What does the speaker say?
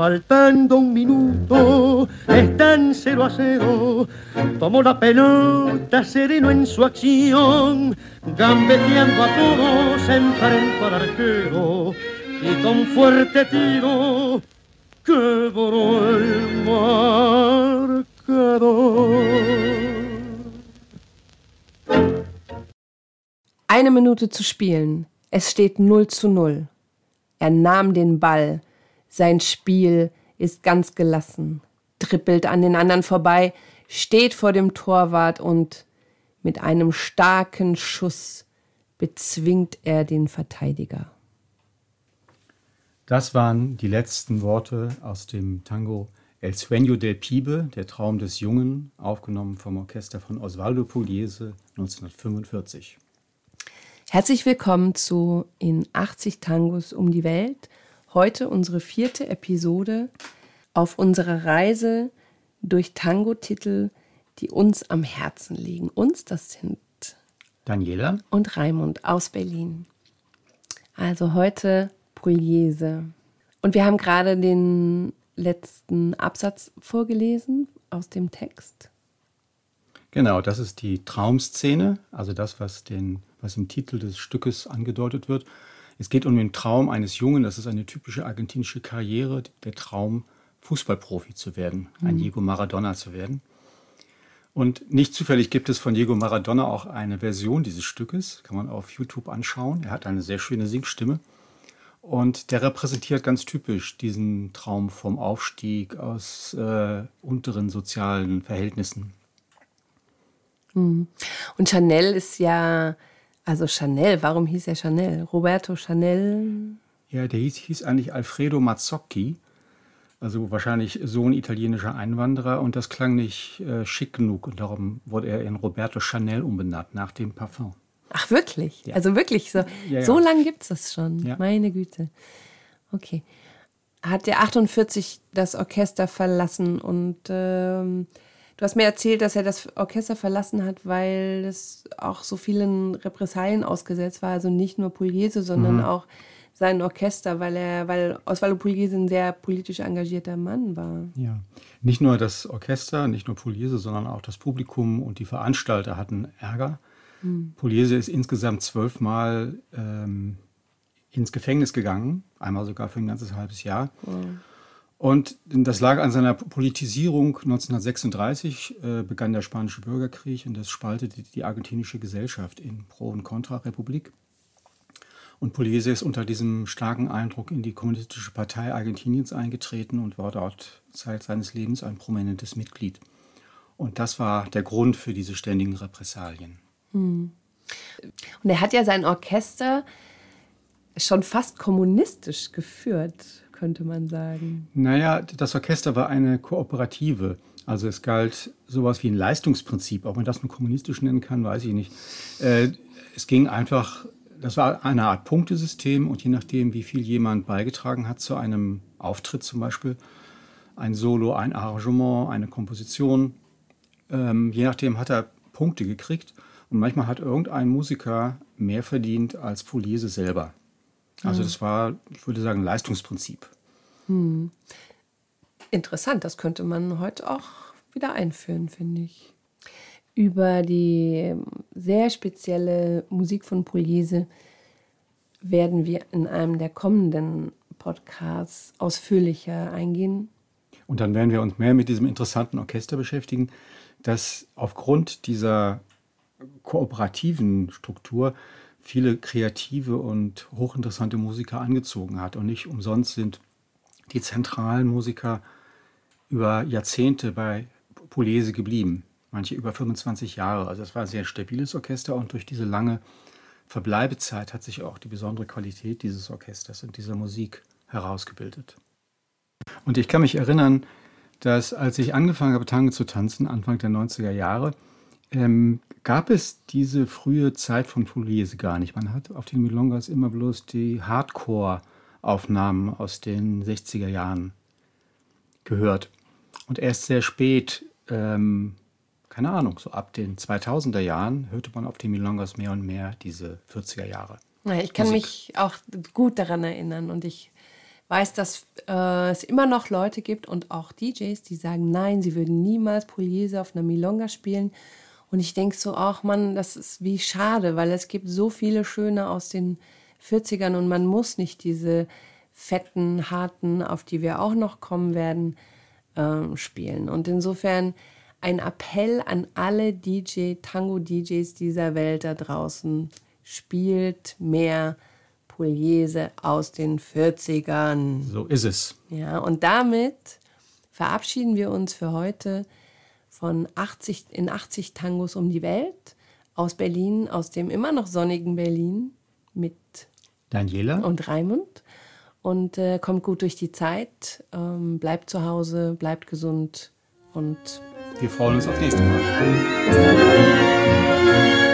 faltando un minuto, están cero a cero. Tomó la pelota sereno en su acción, gambeteando a todos, enfrentó al arquero y con fuerte tiro quebró el marcador. Eine Minute zu spielen. Es steht 0 zu 0. Er nahm den Ball. Sein Spiel ist ganz gelassen. Trippelt an den anderen vorbei, steht vor dem Torwart und mit einem starken Schuss bezwingt er den Verteidiger. Das waren die letzten Worte aus dem Tango El Sueño del Pibe, der Traum des Jungen, aufgenommen vom Orchester von Osvaldo Pugliese 1945. Herzlich willkommen zu In 80 Tangos um die Welt. Heute unsere vierte Episode auf unserer Reise durch Tango-Titel, die uns am Herzen liegen. Uns, das sind Daniela und Raimund aus Berlin. Also heute Pugliese. Und wir haben gerade den letzten Absatz vorgelesen aus dem Text. Genau, das ist die Traumszene, also das, was den was im Titel des Stückes angedeutet wird. Es geht um den Traum eines Jungen, das ist eine typische argentinische Karriere, der Traum, Fußballprofi zu werden, ein mhm. Diego Maradona zu werden. Und nicht zufällig gibt es von Diego Maradona auch eine Version dieses Stückes, kann man auf YouTube anschauen. Er hat eine sehr schöne Singstimme. Und der repräsentiert ganz typisch diesen Traum vom Aufstieg aus äh, unteren sozialen Verhältnissen. Mhm. Und Chanel ist ja also Chanel, warum hieß er Chanel? Roberto Chanel? Ja, der hieß, hieß eigentlich Alfredo Mazzocchi, also wahrscheinlich Sohn italienischer Einwanderer und das klang nicht äh, schick genug und darum wurde er in Roberto Chanel umbenannt, nach dem Parfum. Ach wirklich? Ja. Also wirklich so, ja, ja. so lange gibt es das schon, meine Güte. Okay. Hat der 48 das Orchester verlassen und ähm, Du hast mir erzählt, dass er das Orchester verlassen hat, weil es auch so vielen Repressalien ausgesetzt war. Also nicht nur Pugliese, sondern mhm. auch sein Orchester, weil er, weil Osvaldo Pugliese ein sehr politisch engagierter Mann war. Ja, nicht nur das Orchester, nicht nur Pugliese, sondern auch das Publikum und die Veranstalter hatten Ärger. Mhm. Pugliese ist insgesamt zwölfmal ähm, ins Gefängnis gegangen, einmal sogar für ein ganzes halbes Jahr. Wow. Und das lag an seiner Politisierung. 1936 äh, begann der Spanische Bürgerkrieg und das spaltete die argentinische Gesellschaft in Pro- und Contra-Republik. Und Pugliese ist unter diesem starken Eindruck in die Kommunistische Partei Argentiniens eingetreten und war dort Zeit seines Lebens ein prominentes Mitglied. Und das war der Grund für diese ständigen Repressalien. Hm. Und er hat ja sein Orchester schon fast kommunistisch geführt könnte man sagen? Naja, das Orchester war eine Kooperative. Also es galt sowas wie ein Leistungsprinzip. Ob man das nun kommunistisch nennen kann, weiß ich nicht. Äh, es ging einfach, das war eine Art Punktesystem und je nachdem, wie viel jemand beigetragen hat zu einem Auftritt zum Beispiel, ein Solo, ein Arrangement, eine Komposition, ähm, je nachdem hat er Punkte gekriegt. Und manchmal hat irgendein Musiker mehr verdient als Pugliese selber. Also das war, ich würde sagen, Leistungsprinzip. Hm. Interessant, das könnte man heute auch wieder einführen, finde ich. Über die sehr spezielle Musik von Pugliese werden wir in einem der kommenden Podcasts ausführlicher eingehen. Und dann werden wir uns mehr mit diesem interessanten Orchester beschäftigen, das aufgrund dieser kooperativen Struktur viele kreative und hochinteressante Musiker angezogen hat. Und nicht umsonst sind die zentralen Musiker über Jahrzehnte bei Polese geblieben. Manche über 25 Jahre. Also es war ein sehr stabiles Orchester und durch diese lange Verbleibezeit hat sich auch die besondere Qualität dieses Orchesters und dieser Musik herausgebildet. Und ich kann mich erinnern, dass als ich angefangen habe, Tango zu tanzen, Anfang der 90er Jahre, ähm, gab es diese frühe Zeit von Pugliese gar nicht. Man hat auf den Milongas immer bloß die Hardcore-Aufnahmen aus den 60er Jahren gehört. Und erst sehr spät, ähm, keine Ahnung, so ab den 2000er Jahren hörte man auf den Milongas mehr und mehr diese 40er Jahre. Ja, ich kann Musik. mich auch gut daran erinnern und ich weiß, dass äh, es immer noch Leute gibt und auch DJs, die sagen, nein, sie würden niemals Pugliese auf einer Milonga spielen. Und ich denke so, ach Mann, das ist wie schade, weil es gibt so viele schöne aus den 40ern und man muss nicht diese fetten, harten, auf die wir auch noch kommen werden, äh, spielen. Und insofern ein Appell an alle DJ, Tango-DJs dieser Welt da draußen, spielt mehr Pugliese aus den 40ern. So ist es. Ja, und damit verabschieden wir uns für heute von 80, in 80 Tangos um die Welt aus Berlin, aus dem immer noch sonnigen Berlin mit Daniela und Raimund. Und äh, kommt gut durch die Zeit, ähm, bleibt zu Hause, bleibt gesund und wir freuen uns auf nächste Mal. Bis dann.